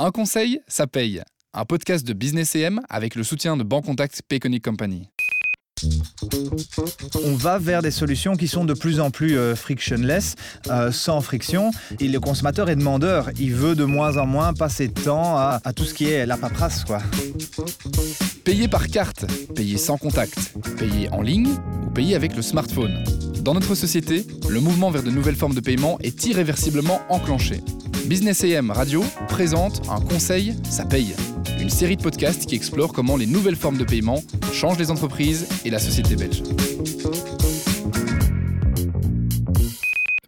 Un conseil, ça paye. Un podcast de Business EM avec le soutien de Bancontact Payconic Company. On va vers des solutions qui sont de plus en plus euh, frictionless, euh, sans friction. Et le consommateur est demandeur. Il veut de moins en moins passer de temps à, à tout ce qui est la paperasse. Quoi. Payer par carte, payer sans contact, payer en ligne ou payer avec le smartphone. Dans notre société, le mouvement vers de nouvelles formes de paiement est irréversiblement enclenché. Business AM Radio présente un conseil, ça paye. Une série de podcasts qui explore comment les nouvelles formes de paiement changent les entreprises et la société belge.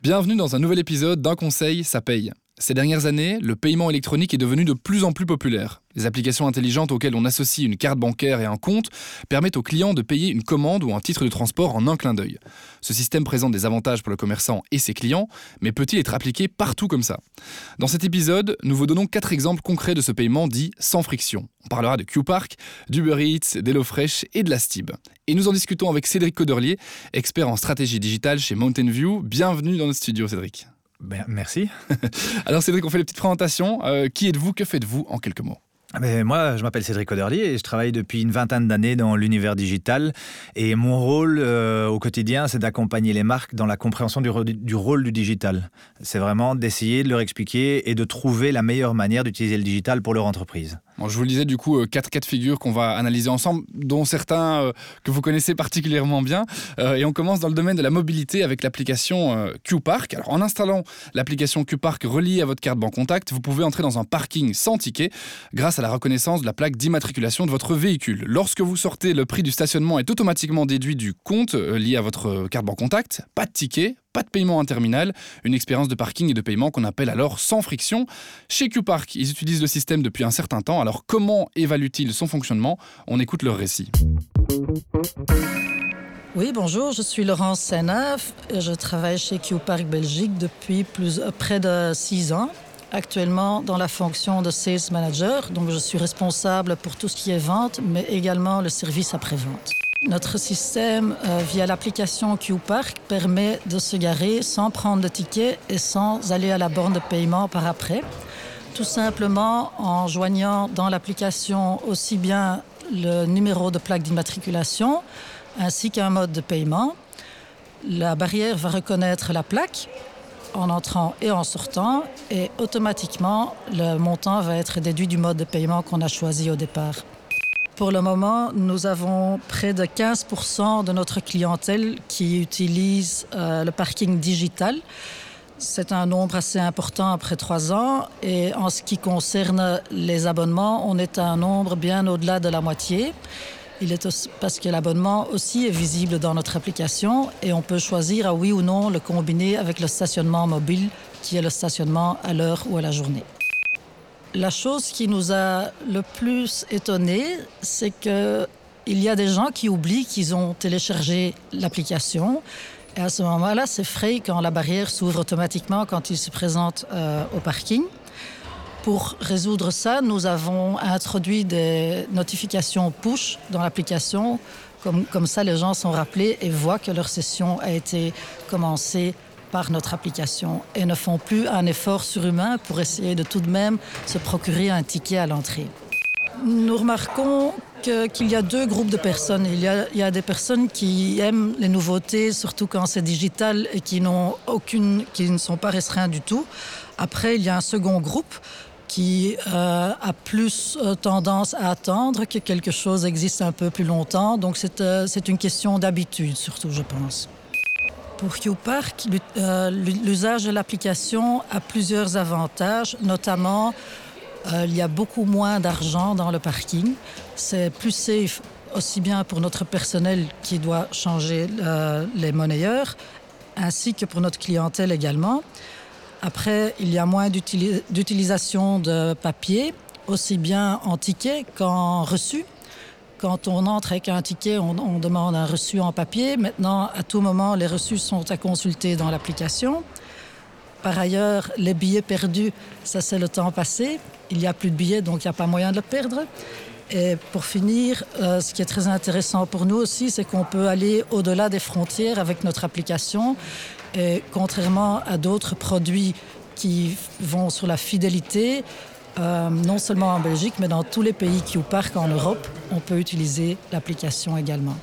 Bienvenue dans un nouvel épisode d'un conseil, ça paye. Ces dernières années, le paiement électronique est devenu de plus en plus populaire. Les applications intelligentes auxquelles on associe une carte bancaire et un compte permettent aux clients de payer une commande ou un titre de transport en un clin d'œil. Ce système présente des avantages pour le commerçant et ses clients, mais peut-il être appliqué partout comme ça? Dans cet épisode, nous vous donnons quatre exemples concrets de ce paiement dit sans friction. On parlera de Q-Park, d'Uber Eats, d'HelloFresh et de la Stib. Et nous en discutons avec Cédric Coderlier, expert en stratégie digitale chez Mountain View. Bienvenue dans notre studio, Cédric. Ben, merci. Alors Cédric, on fait les petites présentations. Euh, qui êtes-vous? Que faites-vous en quelques mots? Ben, moi, je m'appelle Cédric Coderlier et je travaille depuis une vingtaine d'années dans l'univers digital. Et mon rôle euh, au quotidien, c'est d'accompagner les marques dans la compréhension du, rôle du digital. C'est vraiment d'essayer de leur expliquer et de trouver la meilleure manière d'utiliser le digital pour leur entreprise je vous le disais, du coup, euh, quatre cas de figure qu'on va analyser ensemble, dont certains euh, que vous connaissez particulièrement bien. Et on commence dans le domaine de la mobilité avec l'application Q-Park. Alors, en installant l'application Q-Park reliée à votre carte Banque Contact, vous pouvez entrer dans un parking sans ticket grâce à la reconnaissance de la plaque d'immatriculation de votre véhicule. Lorsque vous sortez, le prix du stationnement est automatiquement déduit du compte lié à votre carte Contact. Pas de ticket, pas de paiement en terminal, une expérience de parking et de paiement qu'on appelle alors sans friction. Chez QPark, ils utilisent le système depuis un certain temps, alors comment évaluent-ils son fonctionnement? On écoute leur récit. Oui, bonjour, je suis Laurence Senaf je travaille chez QPark Belgique depuis euh, près de six ans. Actuellement dans la fonction de Sales Manager, donc je suis responsable pour tout ce qui est vente, mais également le service après-vente. Notre système, euh, via l'application QPark, permet de se garer sans prendre de ticket et sans aller à la borne de paiement par après. Tout simplement en joignant dans l'application aussi bien le numéro de plaque d'immatriculation ainsi qu'un mode de paiement. La barrière va reconnaître la plaque en entrant et en sortant et automatiquement le montant va être déduit du mode de paiement qu'on a choisi au départ. Pour le moment, nous avons près de 15% de notre clientèle qui utilise euh, le parking digital. C'est un nombre assez important après trois ans. Et en ce qui concerne les abonnements, on est à un nombre bien au-delà de la moitié. Il est aussi, parce que l'abonnement aussi est visible dans notre application et on peut choisir à oui ou non le combiner avec le stationnement mobile qui est le stationnement à l'heure ou à la journée. La chose qui nous a le plus étonné, c'est que il y a des gens qui oublient qu'ils ont téléchargé l'application. Et à ce moment-là, c'est frais quand la barrière s'ouvre automatiquement quand ils se présentent euh, au parking. Pour résoudre ça, nous avons introduit des notifications push dans l'application. Comme, ça, les gens sont rappelés et voient que leur session a été commencée par notre application et ne font plus un effort surhumain pour essayer de tout de même se procurer un ticket à l'entrée. Nous remarquons qu'il y a deux groupes de personnes. Il y, a, des personnes qui aiment les nouveautés, surtout quand c'est digital et qui, aucune, qui ne sont pas restreints du tout. Après, il y a un second groupe qui euh, a plus euh, tendance à attendre que quelque chose existe un peu plus longtemps. Donc c'est euh, une question d'habitude, surtout, je pense. Pour QPark, euh, l'usage de l'application a plusieurs avantages, notamment il y a beaucoup moins d'argent dans le parking. C'est plus safe aussi bien pour notre personnel qui doit changer les monnayeurs, ainsi que pour notre clientèle également. Après, il y a moins d'utilisation de papier, aussi bien en ticket qu'en reçu. Quand on entre avec un ticket, on, demande un reçu en papier. Maintenant, à tout moment, les reçus sont à consulter dans l'application. Par ailleurs, les billets perdus, ça c'est le temps passé. Il n'y a plus de billets, donc il n'y a pas moyen de le perdre. Et pour finir, euh, ce qui est très intéressant pour nous aussi, c'est qu'on peut aller au-delà des frontières avec notre application. Et contrairement à d'autres produits qui vont sur la fidélité, Euh, non seulement en Belgique, mais dans tous les pays qui parc en Europe, on peut utiliser l'application également.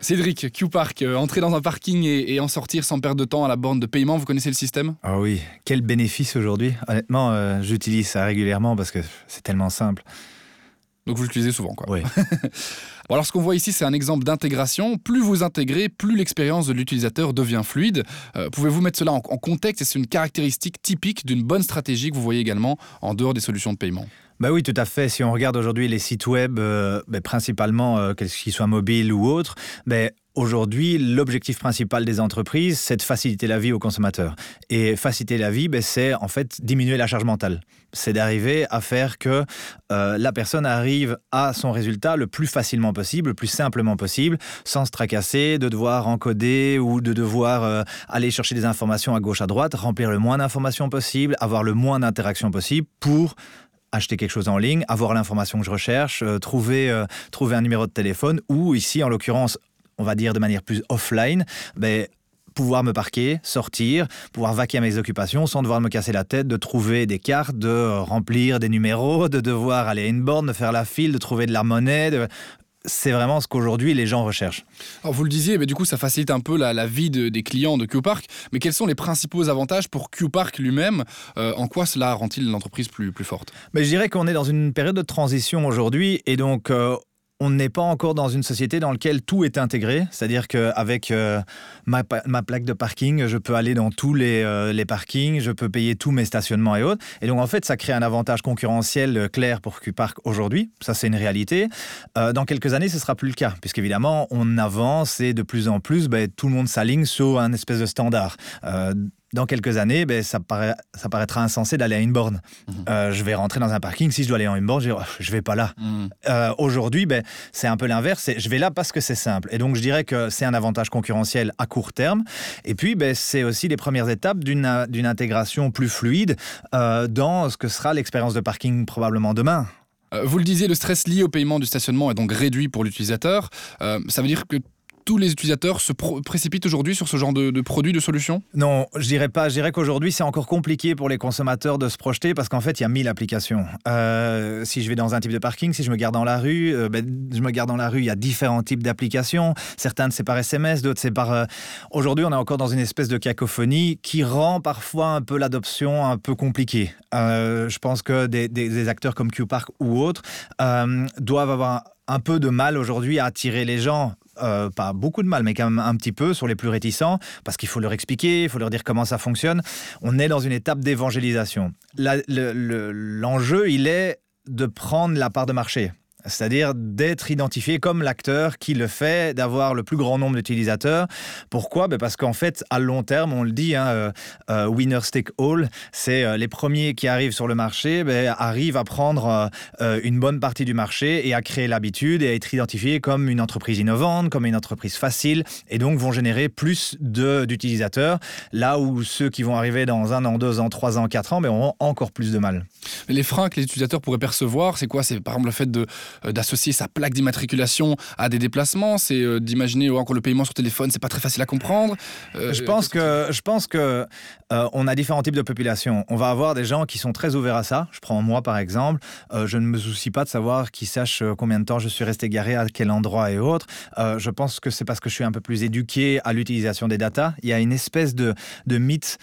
Cédric, Q-Park, euh, entrer dans un parking et, en sortir sans perdre de temps à la borne de paiement, vous connaissez le système? Ah oui, quel bénéfice aujourd'hui? Honnêtement, euh, j'utilise ça régulièrement parce que c'est tellement simple. Donc vous l'utilisez souvent, quoi. Oui. alors ce qu'on voit ici, c'est un exemple d'intégration. Plus vous intégrez, plus l'expérience de l'utilisateur devient fluide. Euh, pouvez-vous mettre cela en, contexte? C'est une caractéristique typique d'une bonne stratégie que vous voyez également en dehors des solutions de paiement. Bah oui, tout à fait. Si on regarde aujourd'hui les sites web, euh, bah, principalement, euh, qu'ils soient mobiles ou autres, bah, Aujourd'hui, l'objectif principal des entreprises, c'est de faciliter la vie aux consommateurs. Et faciliter la vie, ben, c'est en fait diminuer la charge mentale. C'est d'arriver à faire que euh, la personne arrive à son résultat le plus facilement possible, le plus simplement possible, sans se tracasser, de devoir encoder ou de devoir euh, aller chercher des informations à gauche, à droite, remplir le moins d'informations possible, avoir le moins d'interactions possible pour acheter quelque chose en ligne, avoir l'information que je recherche, euh, trouver, trouver un numéro de téléphone ou ici, en l'occurrence, on va dire de manière plus offline, ben, pouvoir me parquer, sortir, pouvoir vaquer à mes occupations sans devoir me casser la tête de trouver des cartes, de remplir des numéros, de devoir aller à une borne, de faire la file, de trouver de la monnaie. c'est vraiment ce qu'aujourd'hui les gens recherchent. Alors vous le disiez, mais du coup ça facilite un peu la, vie des clients de QPark, mais quels sont les principaux avantages pour QPark lui-même euh, En quoi cela rend-il l'entreprise plus, plus forte? Mais Je dirais qu'on est dans une période de transition aujourd'hui et donc euh, on n'est pas encore dans une société dans laquelle tout est intégré. C'est-à-dire qu'avec euh, ma, plaque de parking, je peux aller dans tous euh, les, parkings, je peux payer tous mes stationnements et autres. Et donc, en fait, ça crée un avantage concurrentiel euh, clair pour QPark aujourd'hui. Ça, c'est une réalité. dans quelques années, ce sera plus le cas, puisqu'évidemment, on avance et de plus en plus, ben, tout le monde s'aligne sur un espèce de standard dans quelques années, ben, ça, paraît, ça paraîtra insensé d'aller à une borne. Mhm. Euh, je vais rentrer dans un parking, si je dois aller à une borne, je ne je vais pas là. Mhm. Euh, aujourd'hui, ben, c'est un peu l'inverse, je vais là parce que c'est simple. Et donc, je dirais que c'est un avantage concurrentiel à court terme. Et puis, ben, c'est aussi les premières étapes d'une intégration plus fluide euh, dans ce que sera l'expérience de parking probablement demain. Vous le disiez, le stress lié au paiement du stationnement est donc réduit pour l'utilisateur. ça veut dire que tous les utilisateurs se précipitent aujourd'hui sur ce genre de, produits, de solutions? Non, je dirais pas. Je dirais qu'aujourd'hui, c'est encore compliqué pour les consommateurs de se projeter parce qu'en fait, il y a mille applications. Euh, si je vais dans un type de parking, si je me garde dans la rue, euh, ben, je me garde dans la rue, il y a différents types d'applications. Certaines, c'est par SMS, d'autres, c'est par... Euh, aujourd'hui, on est encore dans une espèce de cacophonie qui rend parfois un peu l'adoption un peu compliquée. je pense que des, des acteurs comme QPark ou autres doivent avoir un peu de mal aujourd'hui à attirer les gens euh, pas beaucoup de mal, mais quand même un petit peu sur les plus réticents, parce qu'il faut leur expliquer, il faut leur dire comment ça fonctionne. On est dans une étape d'évangélisation. L'enjeu, il est de prendre la part de marché c'est-à-dire d'être identifié comme l'acteur qui le fait, d'avoir le plus grand nombre d'utilisateurs. Pourquoi? Ben Parce qu'en fait, à long terme, on le dit, hein, euh, euh, winner take all, c'est euh, les premiers qui arrivent sur le marché ben, arrivent à prendre une bonne partie du marché et à créer l'habitude et à être identifiés comme une entreprise innovante, comme une entreprise facile, et donc vont générer plus d'utilisateurs, là où ceux qui vont arriver dans un an, deux ans, trois ans, quatre ans ben, auront encore plus de mal. les freins que les utilisateurs pourraient percevoir, c'est quoi? C'est par exemple le fait de d'associer sa plaque d'immatriculation à des déplacements, c'est euh, d'imaginer oh, encore le paiement sur téléphone, c'est pas très facile à comprendre. Euh, je pense que je pense que on a différents types de populations. On va avoir des gens qui sont très ouverts à ça. Je prends moi par exemple, je ne me soucie pas de savoir qui sache combien de temps je suis resté garé à quel endroit et autres. je pense que c'est parce que je suis un peu plus éduqué à l'utilisation des datas. Il y a une espèce de, de mythe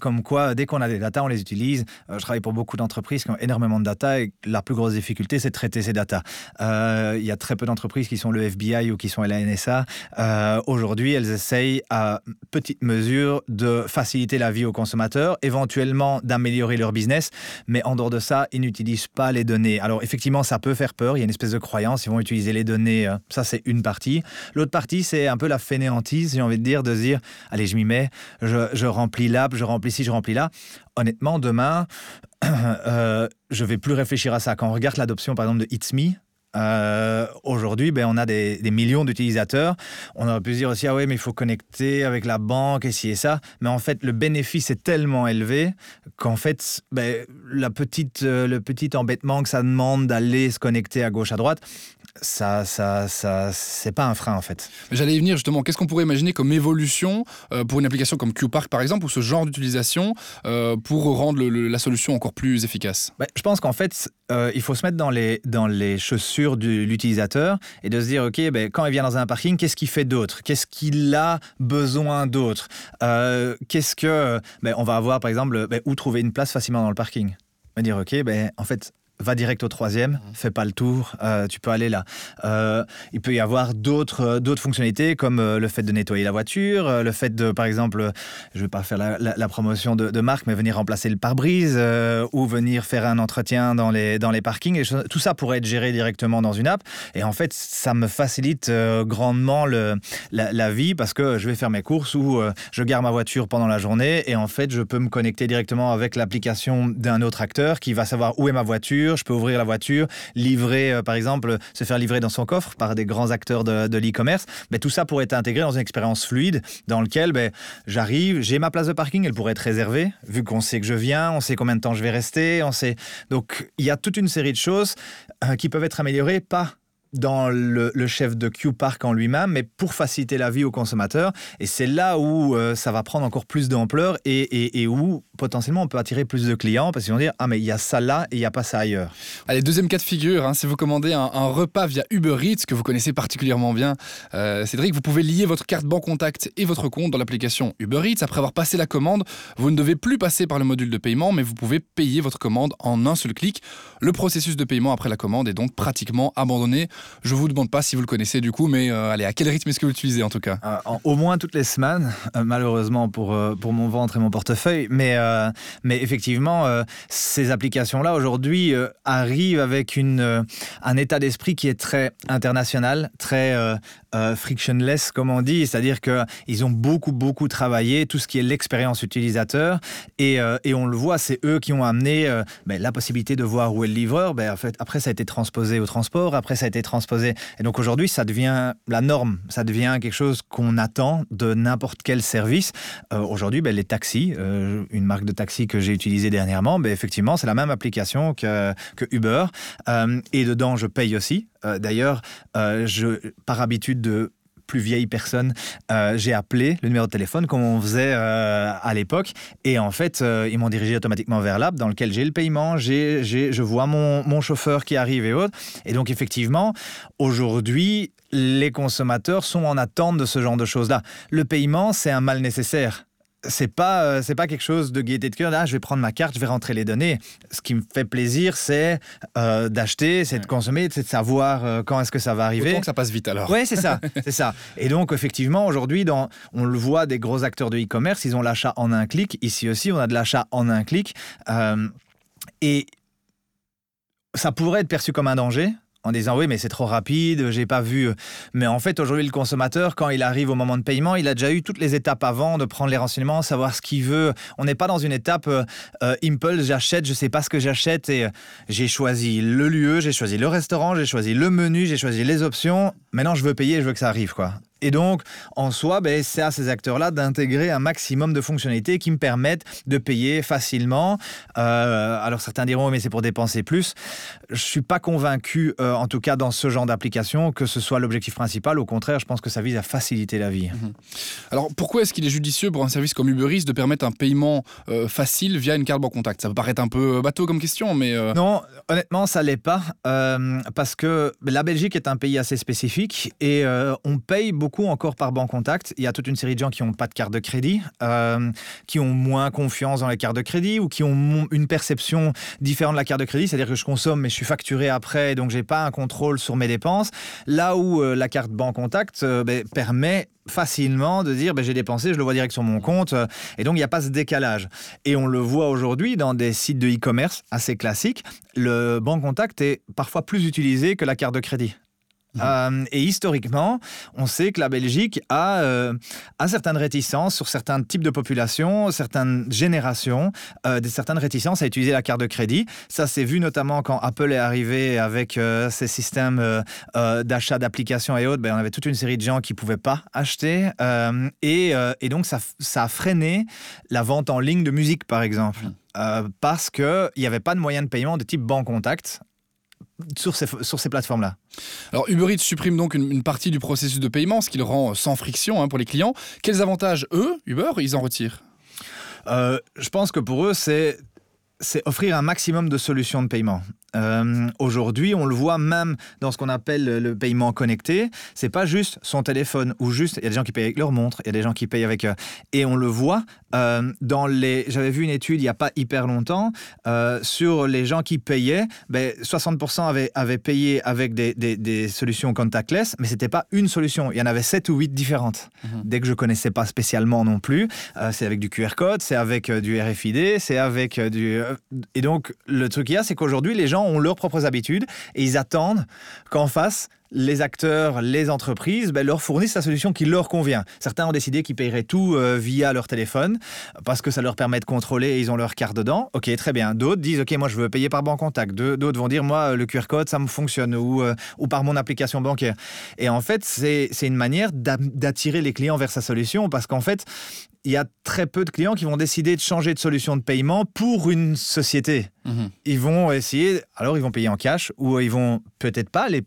comme quoi dès qu'on a des datas, on les utilise. je travaille pour beaucoup d'entreprises qui ont énormément de data et la plus grosse difficulté, c'est de traiter ces datas. Euh, il y a très peu d'entreprises qui sont le FBI ou qui sont la NSA. Euh, aujourd'hui, elles essayent à petite mesure de faciliter la vie aux consommateurs, éventuellement d'améliorer leur business, mais en dehors de ça, ils n'utilisent pas les données. Alors effectivement, ça peut faire peur. Il y a une espèce de croyance, ils vont utiliser les données. Euh, ça, c'est une partie. L'autre partie, c'est un peu la fainéantise, j'ai envie de dire, de se dire, allez, je m'y mets, je, remplis l'app, je remplis ci, je remplis là. Honnêtement, demain, euh, je vais plus réfléchir à ça. Quand on regarde l'adoption, par exemple, de It's Me, euh, aujourd'hui, ben, on a des, millions d'utilisateurs. On aurait pu se dire aussi, ah oui, mais il faut connecter avec la banque et ci et ça. Mais en fait, le bénéfice est tellement élevé qu'en fait, ben, la petite, euh, le petit embêtement que ça demande d'aller se connecter à gauche, à droite, ça, ça, ça c'est pas un frein en fait. J'allais y venir justement. Qu'est-ce qu'on pourrait imaginer comme évolution euh, pour une application comme QPark par exemple, ou ce genre d'utilisation euh, pour rendre la solution encore plus efficace? Bah, Je pense qu'en fait, euh, il faut se mettre dans les, dans les chaussures de l'utilisateur et de se dire, OK, ben, quand il vient dans un parking, qu'est-ce qu'il fait d'autre? Qu'est-ce qu'il a besoin d'autre? Qu'est-ce que... Ben, on va avoir par exemple, ben, où trouver une place facilement dans le parking? Va dire, OK, ben, en fait, va direct au troisième, mhm. fais pas le tour, euh, tu peux aller là. Euh, il peut y avoir d'autres euh, d'autres fonctionnalités comme le fait de nettoyer la voiture, le fait de, par exemple, je vais pas faire la, promotion de, marque, mais venir remplacer le pare-brise ou venir faire un entretien dans les, dans les parkings. Et tout ça pourrait être géré directement dans une app. Et en fait, ça me facilite grandement le, la, vie parce que je vais faire mes courses ou je garde ma voiture pendant la journée et en fait, je peux me connecter directement avec l'application d'un autre acteur qui va savoir où est ma voiture je peux ouvrir la voiture, livrer, euh, par exemple, se faire livrer dans son coffre par des grands acteurs de, l'e-commerce. Mais tout ça pourrait être intégré dans une expérience fluide dans lequel ben, j'arrive, j'ai ma place de parking, elle pourrait être réservée, vu qu'on sait que je viens, on sait combien de temps je vais rester, on sait. Donc il y a toute une série de choses euh, qui peuvent être améliorées, pas dans le, chef de Q-Park en lui-même, mais pour faciliter la vie aux consommateurs. Et c'est là où euh, ça va prendre encore plus d'ampleur et, où potentiellement on peut attirer plus de clients parce qu'ils vont dire Ah, mais il y a ça là et il n'y a pas ça ailleurs. Allez, deuxième cas de figure, hein, si vous commandez un, repas via Uber Eats, que vous connaissez particulièrement bien, euh, Cédric, vous pouvez lier votre carte banque contact et votre compte dans l'application Uber Eats. Après avoir passé la commande, vous ne devez plus passer par le module de paiement, mais vous pouvez payer votre commande en un seul clic. Le processus de paiement après la commande est donc pratiquement abandonné. Je vous demande pas si vous le connaissez du coup, mais euh, allez, à quel rythme est-ce que vous l'utilisez en tout cas? Euh, Au moins toutes les semaines, euh, malheureusement pour, pour mon ventre et mon portefeuille. Mais, mais effectivement, ces applications-là aujourd'hui arrivent avec une, un état d'esprit qui est très international, très frictionless, comme on dit. C'est-à-dire qu'ils ont beaucoup, beaucoup travaillé tout ce qui est l'expérience utilisateur. Et, et, on le voit, c'est eux qui ont amené ben, la possibilité de voir où est le livreur. Ben, après, ça a été transposé au transport. Après, ça a été transposé et donc aujourd'hui, ça devient la norme, ça devient quelque chose qu'on attend de n'importe quel service. Euh, aujourd'hui, ben, les taxis, euh, une marque de taxi que j'ai utilisée dernièrement, ben, effectivement, c'est la même application que, Uber. Euh, et dedans, je paye aussi. D'ailleurs, je, par habitude de plus vieille personne, euh, j'ai appelé le numéro de téléphone comme on faisait euh, à l'époque. Et en fait, euh, ils m'ont dirigé automatiquement vers l'app dans lequel j'ai le paiement, j'ai, je vois mon, mon chauffeur qui arrive et autres. Et donc, effectivement, aujourd'hui, les consommateurs sont en attente de ce genre de choses-là. Le paiement, c'est un mal nécessaire c'est pas euh, c'est pas quelque chose de gaieté de cœur. Là, je vais prendre ma carte, je vais rentrer les données. Ce qui me fait plaisir, c'est euh, d'acheter, c'est de consommer, c'est de savoir euh, quand est-ce que ça va arriver. Autant que ça passe vite alors. Oui, c'est ça, c'est ça. Et donc effectivement, aujourd'hui, on le voit des gros acteurs de e-commerce, ils ont l'achat en un clic. Ici aussi, on a de l'achat en un clic. et ça pourrait être perçu comme un danger, en disant oui mais c'est trop rapide, j'ai pas vu. Mais en fait aujourd'hui le consommateur quand il arrive au moment de paiement, il a déjà eu toutes les étapes avant de prendre les renseignements, savoir ce qu'il veut. On n'est pas dans une étape euh, euh, impulse, j'achète, je sais pas ce que j'achète et euh, j'ai choisi le lieu, j'ai choisi le restaurant, j'ai choisi le menu, j'ai choisi les options. Maintenant je veux payer, je veux que ça arrive quoi. Et donc, en soi, ben, c'est à ces acteurs-là d'intégrer un maximum de fonctionnalités qui me permettent de payer facilement. Euh, alors, certains diront, mais c'est pour dépenser plus. Je ne suis pas convaincu, euh, en tout cas dans ce genre d'application, que ce soit l'objectif principal. Au contraire, je pense que ça vise à faciliter la vie. Mhm. Alors, pourquoi est-ce qu'il est judicieux pour un service comme Uber Eats de permettre un paiement euh, facile via une carte banque contact? Ça peut paraître un peu bateau comme question, mais... Non, honnêtement, ça l'est pas. parce que la Belgique est un pays assez spécifique et on paye beaucoup encore par banque contact. Il y a toute une série de gens qui n'ont pas de carte de crédit, euh, qui ont moins confiance dans les cartes de crédit ou qui ont une perception différente de la carte de crédit, c'est-à-dire que je consomme mais je suis facturé après, donc j'ai pas un contrôle sur mes dépenses. Là où euh, la carte banque contact euh, ben, permet facilement de dire ben, j'ai dépensé, je le vois direct sur mon compte. Et donc, il n'y a pas ce décalage. Et on le voit aujourd'hui dans des sites de e-commerce assez classiques. Le banque contact est parfois plus utilisé que la carte de crédit. Euh, et historiquement, on sait que la Belgique a, euh, a certaines réticences sur certains types de populations, certaines générations, euh, des certaines réticences à utiliser la carte de crédit. Ça s'est vu notamment quand Apple est arrivé avec ses systèmes d'achat d'applications et autres. Ben, on avait toute une série de gens qui ne pouvaient pas acheter. Et, et, donc, ça, ça, a freiné la vente en ligne de musique, par exemple. Mmh. parce qu'il n'y avait pas de moyen de paiement de type banque contact sur ces, sur ces plateformes-là. Alors Uber Eats supprime donc une, partie du processus de paiement, ce qui le rend sans friction hein, pour les clients. Quels avantages, eux, Uber, ils en retirent? Euh, Je pense que pour eux, c'est c'est offrir un maximum de solutions de paiement. Euh, aujourd'hui, on le voit même dans ce qu'on appelle le paiement connecté. C'est pas juste son téléphone ou juste. Il y a des gens qui payent avec leur montre, il y a des gens qui payent avec. Euh, et on le voit euh, dans les. J'avais vu une étude il y a pas hyper longtemps sur les gens qui payaient. Ben, 60% avaient, avaient payé avec des, des, solutions contactless, mais c'était pas une solution. Il y en avait 7 ou 8 différentes. Mhm. Dès que je connaissais pas spécialement non plus. c'est avec du QR code, c'est avec du RFID, c'est avec du. Et donc, le truc qu'il y a, c'est qu'aujourd'hui, les gens ont leurs propres habitudes et ils attendent qu'en face, les acteurs, les entreprises ben, leur fournissent la solution qui leur convient. Certains ont décidé qu'ils paieraient tout euh, via leur téléphone parce que ça leur permet de contrôler et ils ont leur carte dedans. Ok, très bien. D'autres disent ok, moi je veux payer par banque contact. D'autres vont dire moi le QR code ça me fonctionne ou, euh, ou par mon application bancaire. Et en fait, c'est une manière d'attirer les clients vers sa solution parce qu'en fait, il y a très peu de clients qui vont décider de changer de solution de paiement pour une société. Mhm. Ils vont essayer, alors ils vont payer en cash ou ils vont peut-être pas aller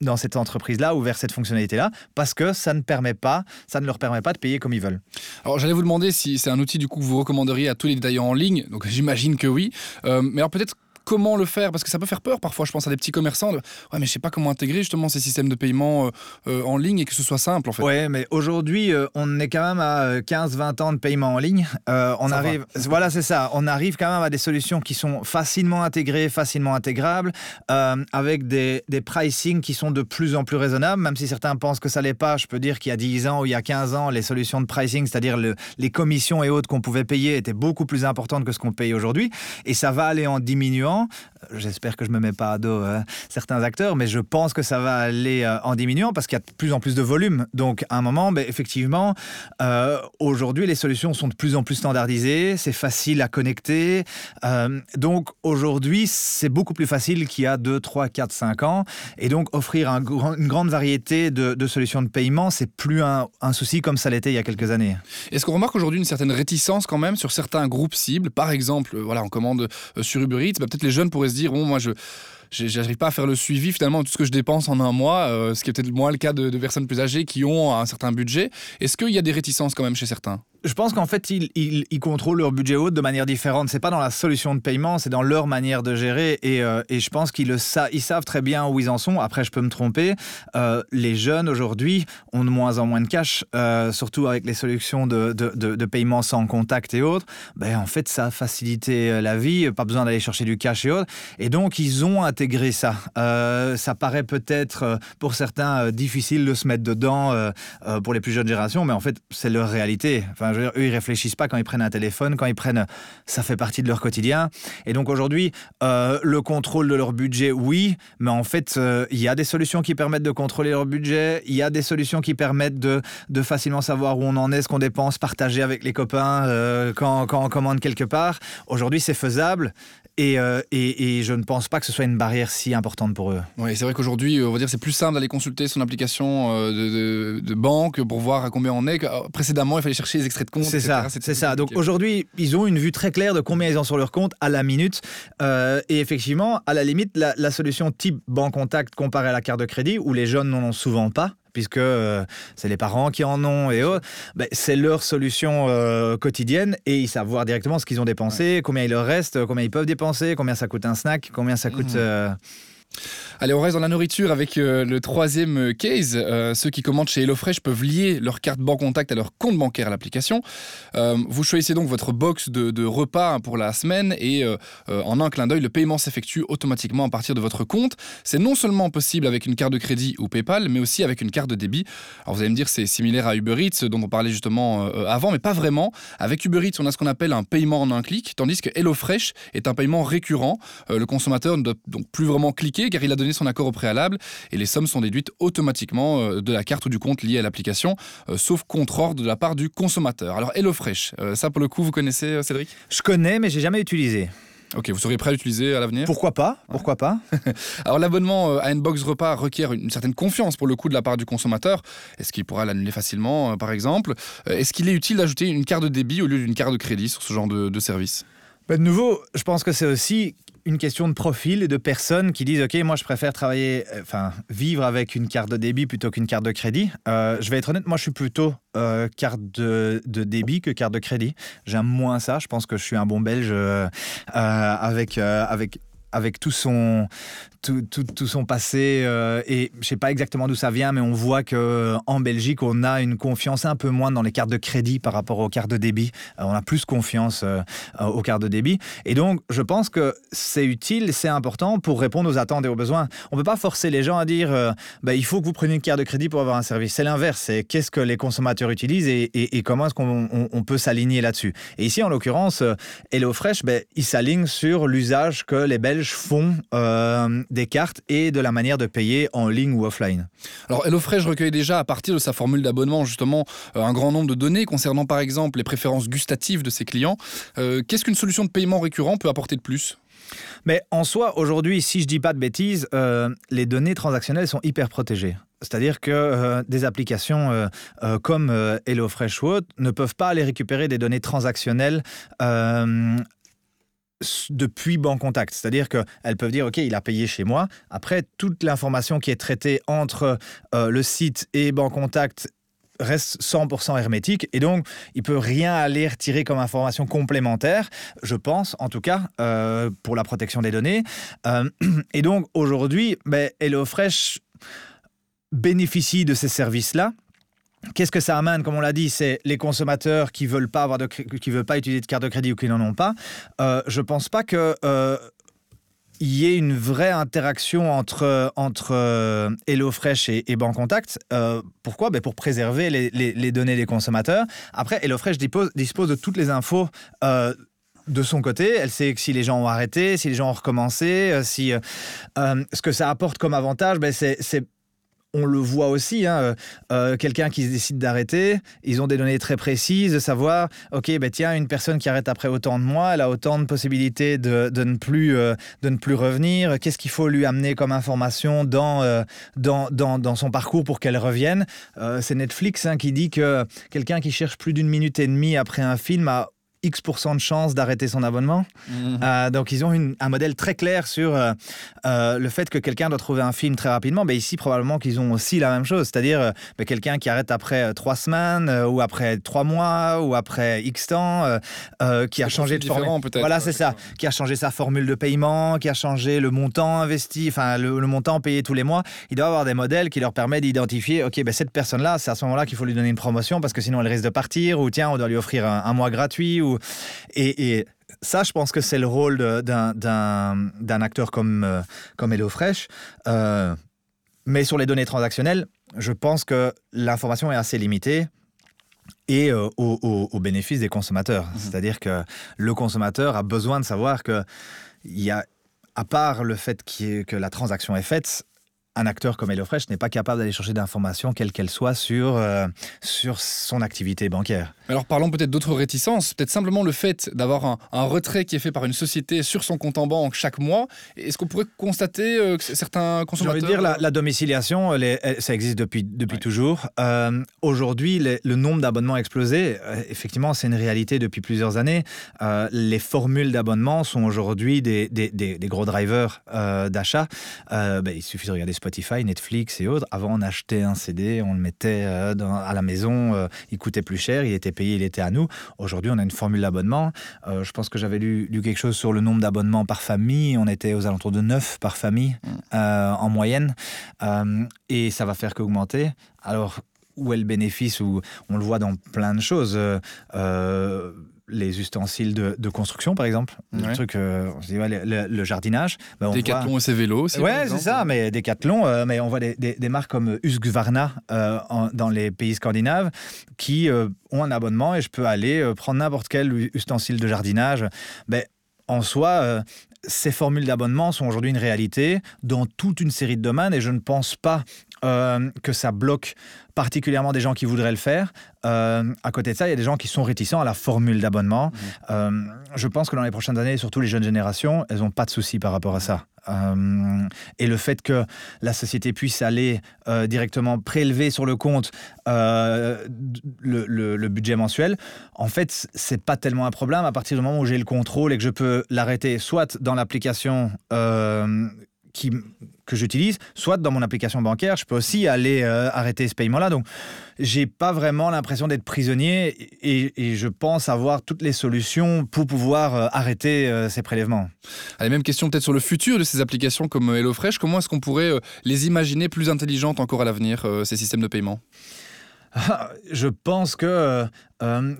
dans cette entreprise-là ou vers cette fonctionnalité-là parce que ça ne permet pas, ça ne leur permet pas de payer comme ils veulent. Alors j'allais vous demander si c'est un outil du coup que vous recommanderiez à tous les détaillants en ligne. Donc j'imagine que oui. Euh, mais alors peut-être comment le faire Parce que ça peut faire peur parfois, je pense à des petits commerçants. ouais, mais je sais pas comment intégrer justement ces systèmes de paiement euh, euh, en ligne et que ce soit simple en fait. Ouais, mais aujourd'hui, euh, on est quand même à 15-20 ans de paiement en ligne. on arrive, voilà, c'est ça. On arrive quand même à des solutions qui sont facilement intégrées, facilement intégrables, avec des, des pricing qui sont de plus en plus raisonnables, même si certains pensent que ça l'est pas. Je peux dire qu'il y a 10 ans ou il y a 15 ans, les solutions de pricing, c'est-à-dire le, les commissions et autres qu'on pouvait payer, étaient beaucoup plus importantes que ce qu'on paye aujourd'hui. Et ça va aller en diminuant ans J'espère que je me mets pas à dos euh, certains acteurs, mais je pense que ça va aller euh, en diminuant parce qu'il y a de plus en plus de volume. Donc, à un moment, ben, effectivement, euh, aujourd'hui, les solutions sont de plus en plus standardisées, c'est facile à connecter. donc, aujourd'hui, c'est beaucoup plus facile qu'il y a 2, 3, 4, 5 ans. Et donc, offrir un, une grande variété de, solutions de paiement, c'est plus un, un, souci comme ça l'était il y a quelques années. Est-ce qu'on remarque aujourd'hui une certaine réticence quand même sur certains groupes cibles? Par exemple, voilà, on commande sur Uber Eats, bah, peut-être les jeunes pourraient se dire, bon, moi, je j'arrive pas à faire le suivi finalement de tout ce que je dépense en un mois, euh, ce qui est peut-être moins le cas de, de, personnes plus âgées qui ont un certain budget. Est-ce qu'il y a des réticences quand même chez certains? Je pense qu'en fait, ils, contrôlent leur budget haut de manière différente. C'est pas dans la solution de paiement, c'est dans leur manière de gérer. Et, euh, je pense qu'ils ils savent très bien où ils en sont. Après, je peux me tromper. Euh, les jeunes aujourd'hui ont de moins en moins de cash, euh, surtout avec les solutions de, paiement sans contact et autres. Ben, en fait, ça a facilité la vie. Pas besoin d'aller chercher du cash et autres. Et donc, ils ont intégré ça. ça paraît peut-être pour certains difficile de se mettre dedans pour les plus jeunes générations, mais en fait, c'est leur réalité. Eux, ils réfléchissent pas quand ils prennent un téléphone, quand ils prennent, ça fait partie de leur quotidien. Et donc aujourd'hui, euh, le contrôle de leur budget, oui, mais en fait, euh, il y a des solutions qui permettent de contrôler leur budget. Il y a des solutions qui permettent de, de facilement savoir où on en est, ce qu'on dépense, partager avec les copains euh, quand, on commande quelque part. Aujourd'hui, c'est faisable. Et, je ne pense pas que ce soit une barrière si importante pour eux. Oui, c'est vrai qu'aujourd'hui, on va dire, c'est plus simple d'aller consulter son application euh, de, banque pour voir à combien on est. Précédemment, il fallait chercher les de compte. C'est ça, c'est ça. Donc aujourd'hui, ils ont une vue très claire de combien ils ont sur leur compte à la minute. et effectivement, à la limite, la, la solution type banque contact comparée à la carte de crédit, où les jeunes n'en ont souvent pas, puisque euh, c'est les parents qui en ont et autres, ben, c'est leur solution euh, quotidienne et ils savent voir directement ce qu'ils ont dépensé, combien il leur reste, combien ils peuvent dépenser, combien ça coûte un snack, combien ça coûte... Mmh. Euh, Allez, on reste dans la nourriture avec euh, le troisième euh, case. Euh, ceux qui commandent chez HelloFresh peuvent lier leur carte banque contact à leur compte bancaire à l'application. vous choisissez donc votre box de, repas hein, pour la semaine et en un clin d'œil, le paiement s'effectue automatiquement à partir de votre compte. C'est non seulement possible avec une carte de crédit ou PayPal, mais aussi avec une carte de débit. Alors vous allez me dire, c'est similaire à Uber Eats dont on parlait justement avant, mais pas vraiment. Avec Uber Eats, on a ce qu'on appelle un paiement en un clic, tandis que HelloFresh est un paiement récurrent. le consommateur ne doit donc plus vraiment cliquer car il a donné son accord au préalable et les sommes sont déduites automatiquement euh, de la carte ou du compte lié à l'application, euh, sauf contre-ordre de la part du consommateur. Alors HelloFresh, euh, ça pour le coup, vous connaissez Cédric? Je connais, mais j'ai jamais utilisé. Ok, vous seriez prêt à l'utiliser à l'avenir? Pourquoi pas Pourquoi pas? Alors l'abonnement à une box repas requiert une certaine confiance pour le coup de la part du consommateur. Est-ce qu'il pourra l'annuler facilement, par exemple? Est-ce qu'il est utile d'ajouter une carte de débit au lieu d'une carte de crédit sur ce genre de service? Bah, de nouveau, je pense que c'est aussi une question de profil et de personnes qui disent ok moi je préfère travailler euh, enfin vivre avec une carte de débit plutôt qu'une carte de crédit. Euh, je vais être honnête moi je suis plutôt euh, carte de, de, débit que carte de crédit. J'aime moins ça. Je pense que je suis un bon belge avec avec avec tout son, tout, son passé euh, et je sais pas exactement d'où ça vient, mais on voit que en Belgique, on a une confiance un peu moins dans les cartes de crédit par rapport aux cartes de débit. Euh, on a plus confiance euh, aux cartes de débit. Et donc, je pense que c'est utile, c'est important pour répondre aux attentes et aux besoins. On peut pas forcer les gens à dire bah, il faut que vous preniez une carte de crédit pour avoir un service. C'est l'inverse. C'est qu'est-ce que les consommateurs utilisent et, comment est-ce qu'on on, peut s'aligner là-dessus. Et ici, en l'occurrence, HelloFresh, ben, il s'aligne sur l'usage que les Belges font des cartes et de la manière de payer en ligne ou offline. Alors HelloFresh recueille déjà à partir de sa formule d'abonnement justement euh, un grand nombre de données concernant par exemple les préférences gustatives de ses clients. Euh, Qu'est-ce qu'une solution de paiement récurrent peut apporter de plus? Mais en soi, aujourd'hui, si je dis pas de bêtises, euh, les données transactionnelles sont hyper protégées. C'est-à-dire que euh, des applications euh, euh, comme HelloFresh ou autres ne peuvent pas aller récupérer des données transactionnelles depuis Banque Contact. C'est-à-dire qu'elles peuvent dire, OK, il a payé chez moi. Après, toute l'information qui est traitée entre euh, le site et Banque Contact reste 100% hermétique et donc il peut rien aller retirer comme information complémentaire je pense en tout cas euh, pour la protection des données euh, et donc aujourd'hui ben, HelloFresh bénéficie de ces services là Qu'est-ce que ça amène comme on l'a dit c'est les consommateurs qui veulent pas avoir qui veulent pas utiliser de carte de crédit ou qui n'en ont pas euh, je pense pas que euh, y ait une vraie interaction entre entre euh, HelloFresh et, et Banque Contact. Euh, pourquoi? Ben Pour préserver les, données des consommateurs. Après, HelloFresh dispose, de toutes les infos euh, de son côté. Elle sait que si les gens ont arrêté, si les gens ont recommencé, si ce que ça apporte comme avantage, ben c'est on le voit aussi hein, euh, quelqu'un qui se décide d'arrêter ils ont des données très précises de savoir ok bah tiens une personne qui arrête après autant de mois elle a autant de possibilités de, ne plus euh, de ne plus revenir. Qu'est-ce qu'il faut lui amener comme information dans euh, dans, dans, dans son parcours pour qu'elle revienne? Euh, c'est netflix hein, qui dit que quelqu'un qui cherche plus d'une minute et demie après un film a X% de chances d'arrêter son abonnement. Mmh. Euh, donc ils ont une, un modèle très clair sur euh, euh, le fait que quelqu'un doit trouver un film très rapidement. Mais ici probablement qu'ils ont aussi la même chose, c'est-à-dire euh, quelqu'un qui arrête après trois semaines ou après trois mois ou après X temps qui a changé de peut-être. Voilà c'est ça, qui a changé sa formule de paiement, qui a changé le montant investi, enfin le, le montant payé tous les mois. Il doit avoir des modèles qui leur permettent d'identifier ok ben, cette personne là c'est à ce moment-là qu'il faut lui donner une promotion parce que sinon elle risque de partir ou tiens on doit lui offrir un, un mois gratuit ou et, et ça je pense que c'est le rôle d'un acteur comme euh, comme euh, mais sur les données transactionnelles je pense que l'information est assez limitée et euh, au, au, au bénéfice des consommateurs. Mmh. c'est à dire que le consommateur a besoin de savoir que il ya à part le fait qu que la transaction est faite un acteur comme HelloFresh n'est pas capable d'aller chercher d'informations quelle qu'elle soit sur euh, sur son activité bancaire alors parlons peut-être d'autres réticences. Peut-être simplement le fait d'avoir un, un retrait qui est fait par une société sur son compte en banque chaque mois. Est-ce qu'on pourrait constater euh, que certains consommateurs dire la, la domiciliation ça existe depuis depuis ouais. toujours. Euh, aujourd'hui le nombre d'abonnements explosé. Euh, effectivement c'est une réalité depuis plusieurs années. Les formules d'abonnement sont aujourd'hui des, des, des, des gros drivers d'achat. Ben, il suffit de regarder Spotify, Netflix et autres. Avant, on achetait un CD, on le mettait dans, à la maison, il coûtait plus cher, il était payé, il était à nous. Aujourd'hui, on a une formule d'abonnement. Euh, je pense que j'avais lu, lu quelque chose sur le nombre d'abonnements par famille. On était aux alentours de 9 par famille mm. euh, en moyenne. Euh, et ça va faire qu'augmenter. Alors, où est le bénéfice où on le voit dans plein de choses. Euh, euh, les ustensiles de, de construction par exemple. Ouais. truc euh, dit, ouais, le, le jardinage ben, des voit... et vélos ouais c'est ça mais des cathlons euh, mais on voit des, des, des marques comme Husqvarna euh, en, dans les pays scandinaves qui ont un abonnement et je peux aller prendre n'importe quel ustensile de jardinage. Ben en soi ces formules d'abonnement sont aujourd'hui une réalité dans toute une série de domaines et je ne pense pas euh, que ça bloque particulièrement des gens qui voudraient le faire. Euh, à côté de ça, il y a des gens qui sont réticents à la formule d'abonnement. Mmh. Euh, je pense que dans les prochaines années, surtout les jeunes générations, elles n'ont pas de soucis par rapport à ça. et le fait que la société puisse aller directement prélever sur le compte le, le, budget mensuel, en fait, c'est pas tellement un problème à partir du moment où j'ai le contrôle et que je peux l'arrêter soit dans l'application qui, que j'utilise, soit dans mon application bancaire, je peux aussi aller euh, arrêter ce paiement-là. Donc, j'ai pas vraiment l'impression d'être prisonnier et, je pense avoir toutes les solutions pour pouvoir euh, arrêter euh, ces prélèvements. Allez, même question peut-être sur le futur de ces applications comme HelloFresh. Comment est-ce qu'on pourrait les imaginer plus intelligentes encore à l'avenir, ces systèmes de paiement? Je pense que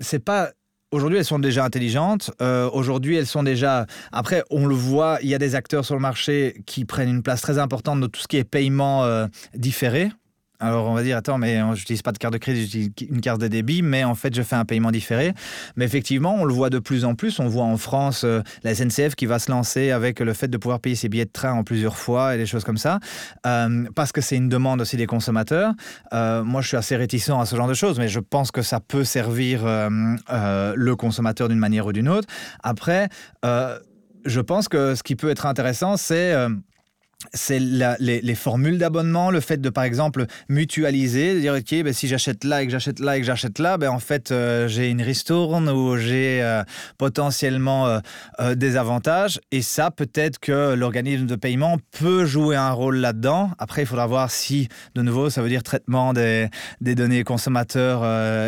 c'est pas Aujourd'hui, elles sont déjà intelligentes. Euh, aujourd'hui, elles sont déjà. Après, on le voit, il y a des acteurs sur le marché qui prennent une place très importante dans tout ce qui est paiement euh, différé. Alors on va dire, attends, mais je n'utilise pas de carte de crédit, j'utilise une carte de débit, mais en fait je fais un paiement différé. Mais effectivement, on le voit de plus en plus. On voit en France euh, la SNCF qui va se lancer avec le fait de pouvoir payer ses billets de train en plusieurs fois et des choses comme ça, euh, parce que c'est une demande aussi des consommateurs. Euh, moi, je suis assez réticent à ce genre de choses, mais je pense que ça peut servir le consommateur d'une manière ou d'une autre. Après, je pense que ce qui peut être intéressant, c'est c'est les, formules d'abonnement, le fait de par exemple mutualiser, de dire ok, ben, si j'achète là et que j'achète là et que j'achète là, ben, en fait euh, j'ai une ristourne ou j'ai euh, potentiellement euh, des avantages. Et ça, peut-être que l'organisme de paiement peut jouer un rôle là-dedans. Après, il faudra voir si, de nouveau, ça veut dire traitement des, données consommateurs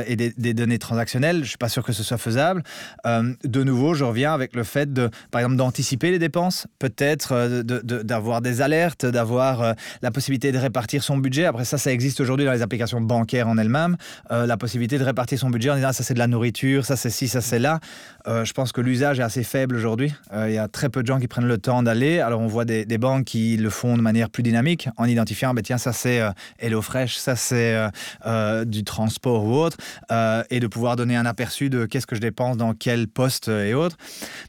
et des, données transactionnelles. Je suis pas sûr que ce soit faisable. de nouveau, je reviens avec le fait de, par exemple, d'anticiper les dépenses, peut-être d'avoir des d'avoir euh, la possibilité de répartir son budget. Après ça, ça existe aujourd'hui dans les applications bancaires en elles-mêmes. Euh, la possibilité de répartir son budget en disant ah, ça c'est de la nourriture, ça c'est ci, ça c'est là. Euh, je pense que l'usage est assez faible aujourd'hui. Il y a très peu de gens qui prennent le temps d'aller. Alors on voit des, banques qui le font de manière plus dynamique en identifiant ben, tiens ça c'est HelloFresh, ça c'est du transport ou autre, et de pouvoir donner un aperçu de qu'est-ce que je dépense dans quel poste et autres.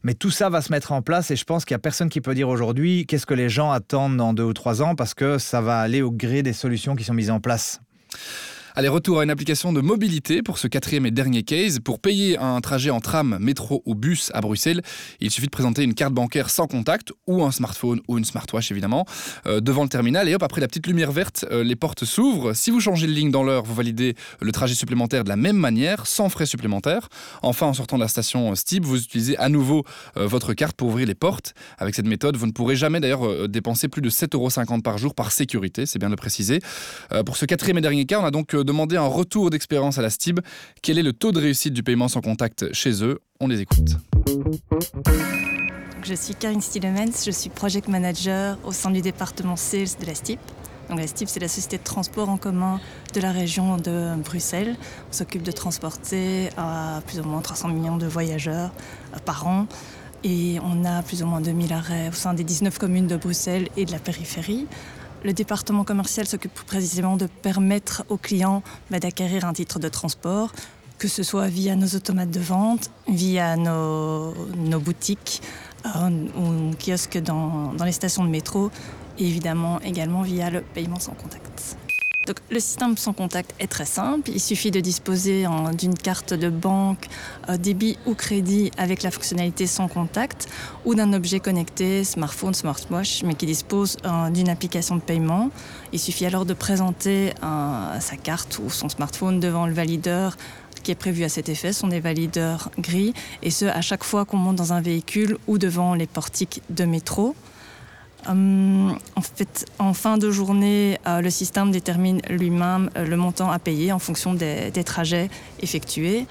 Mais tout ça va se mettre en place et je pense qu'il n'y a personne qui peut dire aujourd'hui qu'est-ce que les gens attendent dans deux ou trois ans parce que ça va aller au gré des solutions qui sont mises en place. Allez, retour à une application de mobilité pour ce quatrième et dernier case. Pour payer un trajet en tram, métro ou bus à Bruxelles, il suffit de présenter une carte bancaire sans contact ou un smartphone ou une smartwatch évidemment euh, devant le terminal et hop, après la petite lumière verte, euh, les portes s'ouvrent. Si vous changez de ligne dans l'heure, vous validez le trajet supplémentaire de la même manière, sans frais supplémentaires. Enfin, en sortant de la station Stib, vous utilisez à nouveau euh, votre carte pour ouvrir les portes. Avec cette méthode, vous ne pourrez jamais d'ailleurs dépenser plus de 7,50 euros par jour par sécurité, c'est bien de le préciser. pour ce quatrième et dernier cas, on a donc demander un retour d'expérience à la STIB. Quel est le taux de réussite du paiement sans contact chez eux? On les écoute. Je suis Karine Stilemens, je suis project manager au sein du département sales de la STIP. Donc la STIP, c'est la société de transport en commun de la région de Bruxelles. On s'occupe de transporter à plus ou moins 300 millions de voyageurs euh, par an. Et on a plus ou moins 2000 arrêts au sein des 19 communes de Bruxelles et de la périphérie. Le département commercial s'occupe précisément de permettre aux clients bah, d'acquérir un titre de transport, que ce soit via nos automates de vente, via nos, boutiques euh, ou kiosques dans, dans les stations de métro, et évidemment également via le paiement sans contact. Le système sans contact est très simple. Il suffit de disposer d'une carte de banque, euh, débit ou crédit avec la fonctionnalité sans contact ou d'un objet connecté, smartphone, smartwatch, mais qui dispose euh, d'une application de paiement. Il suffit alors de présenter euh, sa carte ou son smartphone devant le valideur qui est prévu à cet effet sont des valideurs gris, et ce à chaque fois qu'on monte dans un véhicule ou devant les portiques de métro. Hum, en fait, en fin de journée, euh, le système détermine lui-même euh, le montant à payer en fonction des, trajets effectués.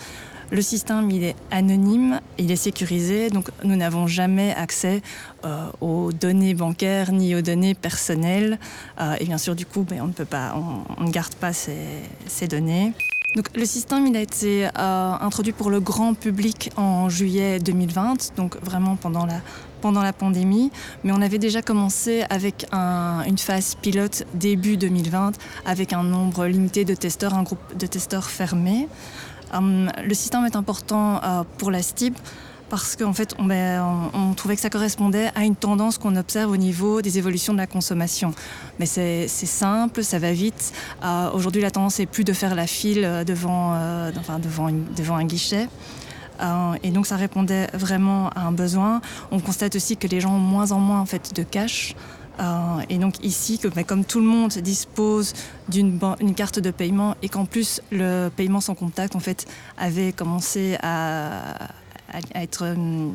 Le système, il est anonyme, il est sécurisé, donc nous n'avons jamais accès euh, aux données bancaires ni aux données personnelles. et bien sûr, du coup, ben, on ne garde pas ces données. Donc, le système il a été introduit pour le grand public en juillet 2020, donc vraiment pendant la pendant la pandémie, mais on avait déjà commencé avec une phase pilote début 2020 avec un nombre limité de testeurs, un groupe de testeurs fermé. Hum, le système est important euh, pour la STIB parce qu'en fait, on, ben, on, trouvait que ça correspondait à une tendance qu'on observe au niveau des évolutions de la consommation. Mais c'est simple, ça va vite. Euh, aujourd'hui, la tendance est plus de faire la file devant, euh, enfin, devant, devant un guichet. Euh, et donc ça répondait vraiment à un besoin. On constate aussi que les gens ont moins en moins en fait de cash. Euh, et donc ici, bah, comme tout le monde dispose d'une carte de paiement et qu'en plus le paiement sans contact en fait avait commencé à, euh,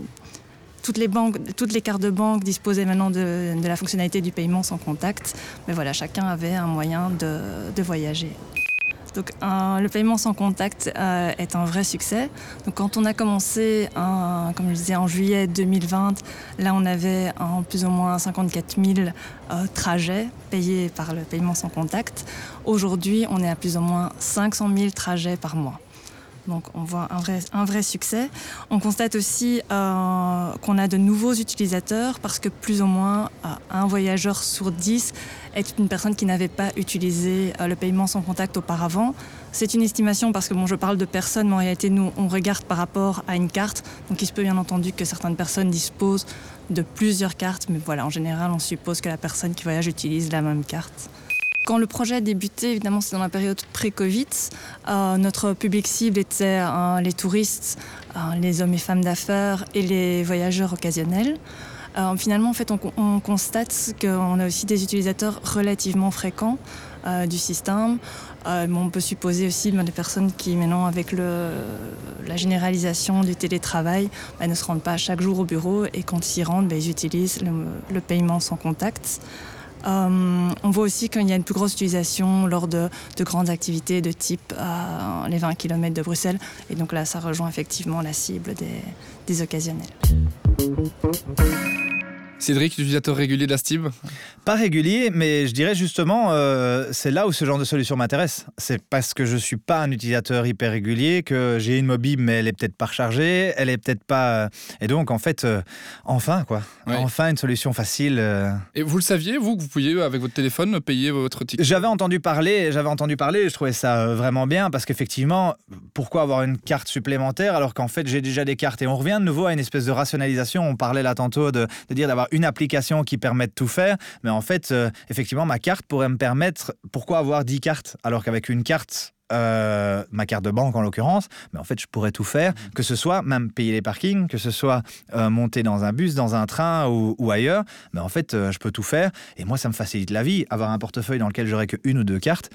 toutes les banques, toutes les cartes de banque disposaient maintenant de, la fonctionnalité du paiement sans contact. Mais voilà, chacun avait un moyen de voyager. Donc le paiement sans contact euh, est un vrai succès. Donc quand on a commencé, comme je disais, en juillet 2020, là on avait plus ou moins 54 000 euh, trajets payés par le paiement sans contact. Aujourd'hui, on est à plus ou moins 500 000 trajets par mois. Donc on voit un vrai, succès. On constate aussi euh, qu'on a de nouveaux utilisateurs parce que plus ou moins euh, un voyageur sur dix est une personne qui n'avait pas utilisé euh, le paiement sans contact auparavant. C'est une estimation parce que bon, je parle de personnes, mais en réalité nous on regarde par rapport à une carte. Donc il se peut bien entendu que certaines personnes disposent de plusieurs cartes, mais voilà, en général on suppose que la personne qui voyage utilise la même carte. Quand le projet a débuté, évidemment, c'est dans la période pré-Covid. Euh, notre public cible était euh, les touristes, euh, les hommes et femmes d'affaires et les voyageurs occasionnels. finalement, en fait, on, constate qu'on a aussi des utilisateurs relativement fréquents du système. on peut supposer aussi ben, des personnes qui, maintenant, avec le, la généralisation du télétravail, ben, ne se rendent pas chaque jour au bureau et quand ils s'y rendent, ben, ils utilisent le paiement sans contact. Euh, on voit aussi qu'il y a une plus grosse utilisation lors de, grandes activités de type euh, les 20 km de Bruxelles. Et donc là, ça rejoint effectivement la cible des occasionnels. Cédric, utilisateur régulier de la Stib Pas régulier, mais je dirais justement, euh, c'est là où ce genre de solution m'intéresse. C'est parce que je suis pas un utilisateur hyper régulier, que j'ai une mobile, mais elle est peut-être pas rechargée, elle est peut-être pas. Euh, et donc, en fait, euh, enfin, quoi. Enfin, une solution facile. Et vous le saviez, vous, que vous pouviez, avec votre téléphone, payer votre ticket? J'avais entendu parler, j'avais entendu parler, je trouvais ça vraiment bien, parce qu'effectivement, pourquoi avoir une carte supplémentaire alors qu'en fait, j'ai déjà des cartes Et on revient de nouveau à une espèce de rationalisation. On parlait là tantôt de, de dire d'avoir une application qui permet de tout faire, mais en fait, euh, effectivement, ma carte pourrait me permettre. Pourquoi avoir 10 cartes alors qu'avec une carte, euh, ma carte de banque en l'occurrence, mais en fait je pourrais tout faire, mmh. que ce soit même payer les parkings, que ce soit euh, monter dans un bus, dans un train ou, ou ailleurs, mais en fait je peux tout faire et moi ça me facilite la vie. Avoir un portefeuille dans lequel j'aurais qu'une ou deux cartes,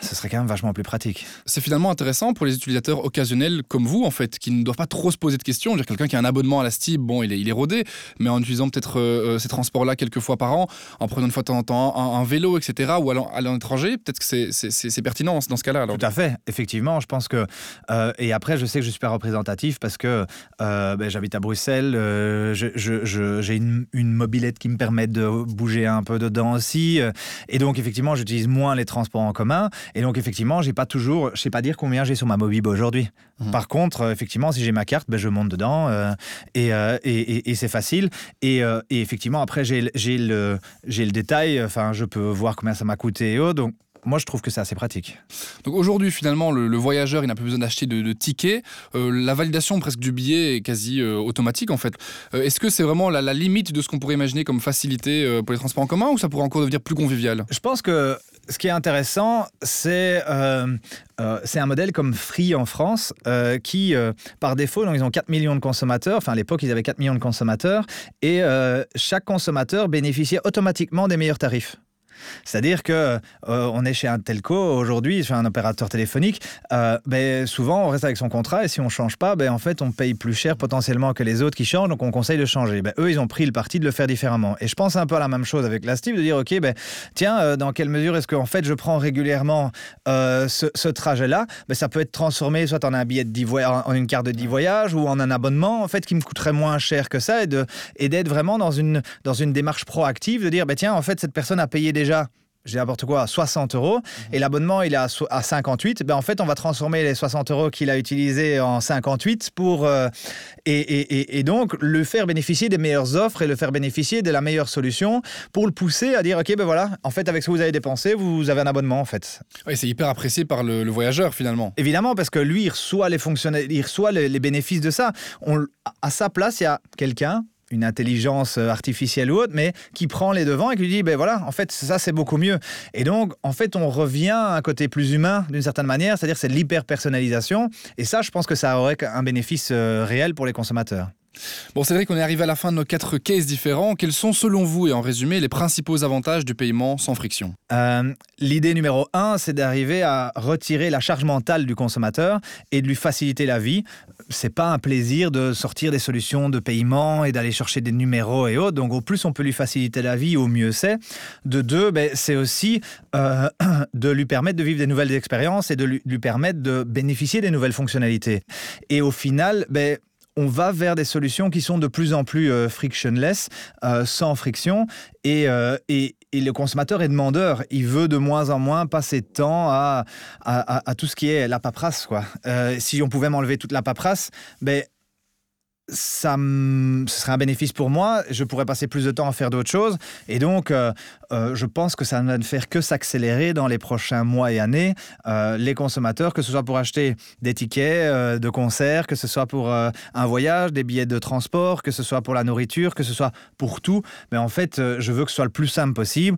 ce serait quand même vachement plus pratique. C'est finalement intéressant pour les utilisateurs occasionnels comme vous, en fait, qui ne doivent pas trop se poser de questions. Dire quelqu'un qui a un abonnement à la Stib, bon, il est, il est rodé, mais en utilisant peut-être euh, euh, ces transports-là quelques fois par an, en prenant une fois de temps en temps un, vélo, etc., ou allant à l'étranger, peut-être que c'est pertinent dans ce cas-là. Tout à fait, effectivement. Je pense que. Euh, et après, je sais que je suis pas représentatif parce que ben, j'habite à Bruxelles, j'ai une, une, mobilette qui me permet de bouger un peu dedans aussi. et donc, effectivement, j'utilise moins les transports en commun. Et donc, effectivement, j'ai pas toujours, je sais pas dire combien j'ai sur ma Mobibo aujourd'hui. Mhm. Par contre, euh, effectivement, si j'ai ma carte, ben, je monte dedans euh, euh, et, et, c'est facile. Et, effectivement, après, j'ai le, le détail, enfin, je peux voir combien ça m'a coûté et autres. Donc, moi, je trouve que c'est assez pratique. Donc aujourd'hui, finalement, le, voyageur, il n'a plus besoin d'acheter de, tickets. la validation presque du billet est quasi automatique, en fait. Est-ce que c'est vraiment la, la, limite de ce qu'on pourrait imaginer comme facilité pour les transports en commun ou ça pourrait encore devenir plus convivial? Je pense que ce qui est intéressant, c'est euh, euh, un modèle comme Free en France, euh, qui, par défaut, ils ont 4 millions de consommateurs. Enfin, à l'époque, ils avaient 4 millions de consommateurs. Et chaque consommateur bénéficiait automatiquement des meilleurs tarifs. C'est-à-dire que euh, on est chez un telco aujourd'hui, chez un opérateur téléphonique, euh, ben, souvent on reste avec son contrat et si on change pas, ben, en fait on paye plus cher potentiellement que les autres qui changent, donc on conseille de changer. Ben, eux, ils ont pris le parti de le faire différemment. Et je pense un peu à la même chose avec la Steve, de dire ok, ben, tiens, euh, dans quelle mesure est-ce que en fait je prends régulièrement ce, trajet-là? Ben, Ça peut être transformé soit en un billet de 10 en une carte de 10 voyages ou en un abonnement en fait qui me coûterait moins cher que ça et d'être vraiment dans une, dans une démarche proactive de dire tiens, en fait cette personne a payé déjà j'ai n'importe quoi, 60 euros, et l'abonnement il est à, so- à 58, ben en fait on va transformer les 60 euros qu'il a utilisés en 58 pour euh, et, et- et- et donc le faire bénéficier des meilleures offres et le faire bénéficier de la meilleure solution pour le pousser à dire ok ben voilà, en fait avec ce que vous avez dépensé, vous avez un abonnement en fait. Oui, c'est hyper apprécié par le, le voyageur finalement. Évidemment, parce que lui, il reçoit les fonctionnalités, il reçoit les, les bénéfices de ça. On, à sa place, il y a quelqu'un, une intelligence euh, artificielle ou autre, mais qui prend les devants et qui lui dit, ben voilà, en fait, ça, c'est beaucoup mieux. Et donc, en fait, on revient à un côté plus humain, d'une certaine manière, c'est-à-dire c'est l'hyper-personnalisation. Et ça, je pense que ça aurait un bénéfice euh, réel pour les consommateurs. Bon, Cédric, on est arrivé à la fin de nos quatre cases différents. Quels sont, selon vous, et en résumé, les principaux avantages du paiement sans friction? Euh, L'idée numéro un, c'est d'arriver à retirer la charge mentale du consommateur et de lui faciliter la vie. C'est pas un plaisir de sortir des solutions de paiement et d'aller chercher des numéros et autres. Donc, au plus on peut lui faciliter la vie, au mieux c'est. De deux, ben, c'est aussi euh, de lui permettre de vivre des nouvelles expériences et de lui, permettre de bénéficier des nouvelles fonctionnalités. Et au final, ben, on va vers des solutions qui sont de plus en plus euh, frictionless, euh, sans friction, et, euh, et, et le consommateur est demandeur. Il veut de moins en moins passer de temps à, à, tout ce qui est la paperasse. Quoi. Si on pouvait m'enlever toute la paperasse, ben, ça, ce serait un bénéfice pour moi. Je pourrais passer plus de temps à faire d'autres choses. Et donc, euh, euh, je pense que ça ne va ne faire que s'accélérer dans les prochains mois et années. Euh, les consommateurs, que ce soit pour acheter des tickets de concert, que ce soit pour un voyage, des billets de transport, que ce soit pour la nourriture, que ce soit pour tout. Mais en fait, je veux que ce soit le plus simple possible,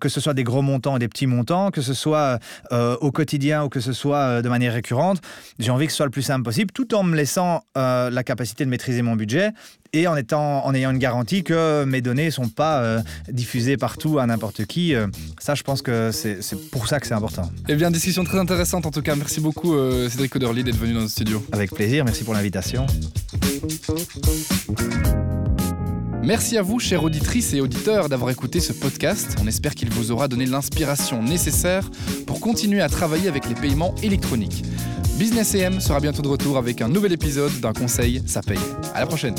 que ce soit des gros montants et des petits montants, que ce soit au quotidien ou que ce soit de manière récurrente. J'ai envie que ce soit le plus simple possible, tout en me laissant la capacité de maîtriser mon budget et en, étant, en ayant une garantie que mes données ne sont pas euh, diffusées partout à n'importe qui. Euh, ça, je pense que c'est pour ça que c'est important. Eh bien, discussion très intéressante en tout cas. Merci beaucoup, euh, Cédric Coderly, d'être venu dans notre studio. Avec plaisir, merci pour l'invitation. Merci à vous, chères auditrices et auditeurs, d'avoir écouté ce podcast. On espère qu'il vous aura donné l'inspiration nécessaire pour continuer à travailler avec les paiements électroniques. Business AM sera bientôt de retour avec un nouvel épisode d'un conseil, ça paye. À la prochaine.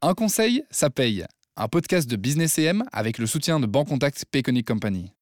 Un conseil, ça paye. Un podcast de Business AM avec le soutien de Bancontact Payconic Company.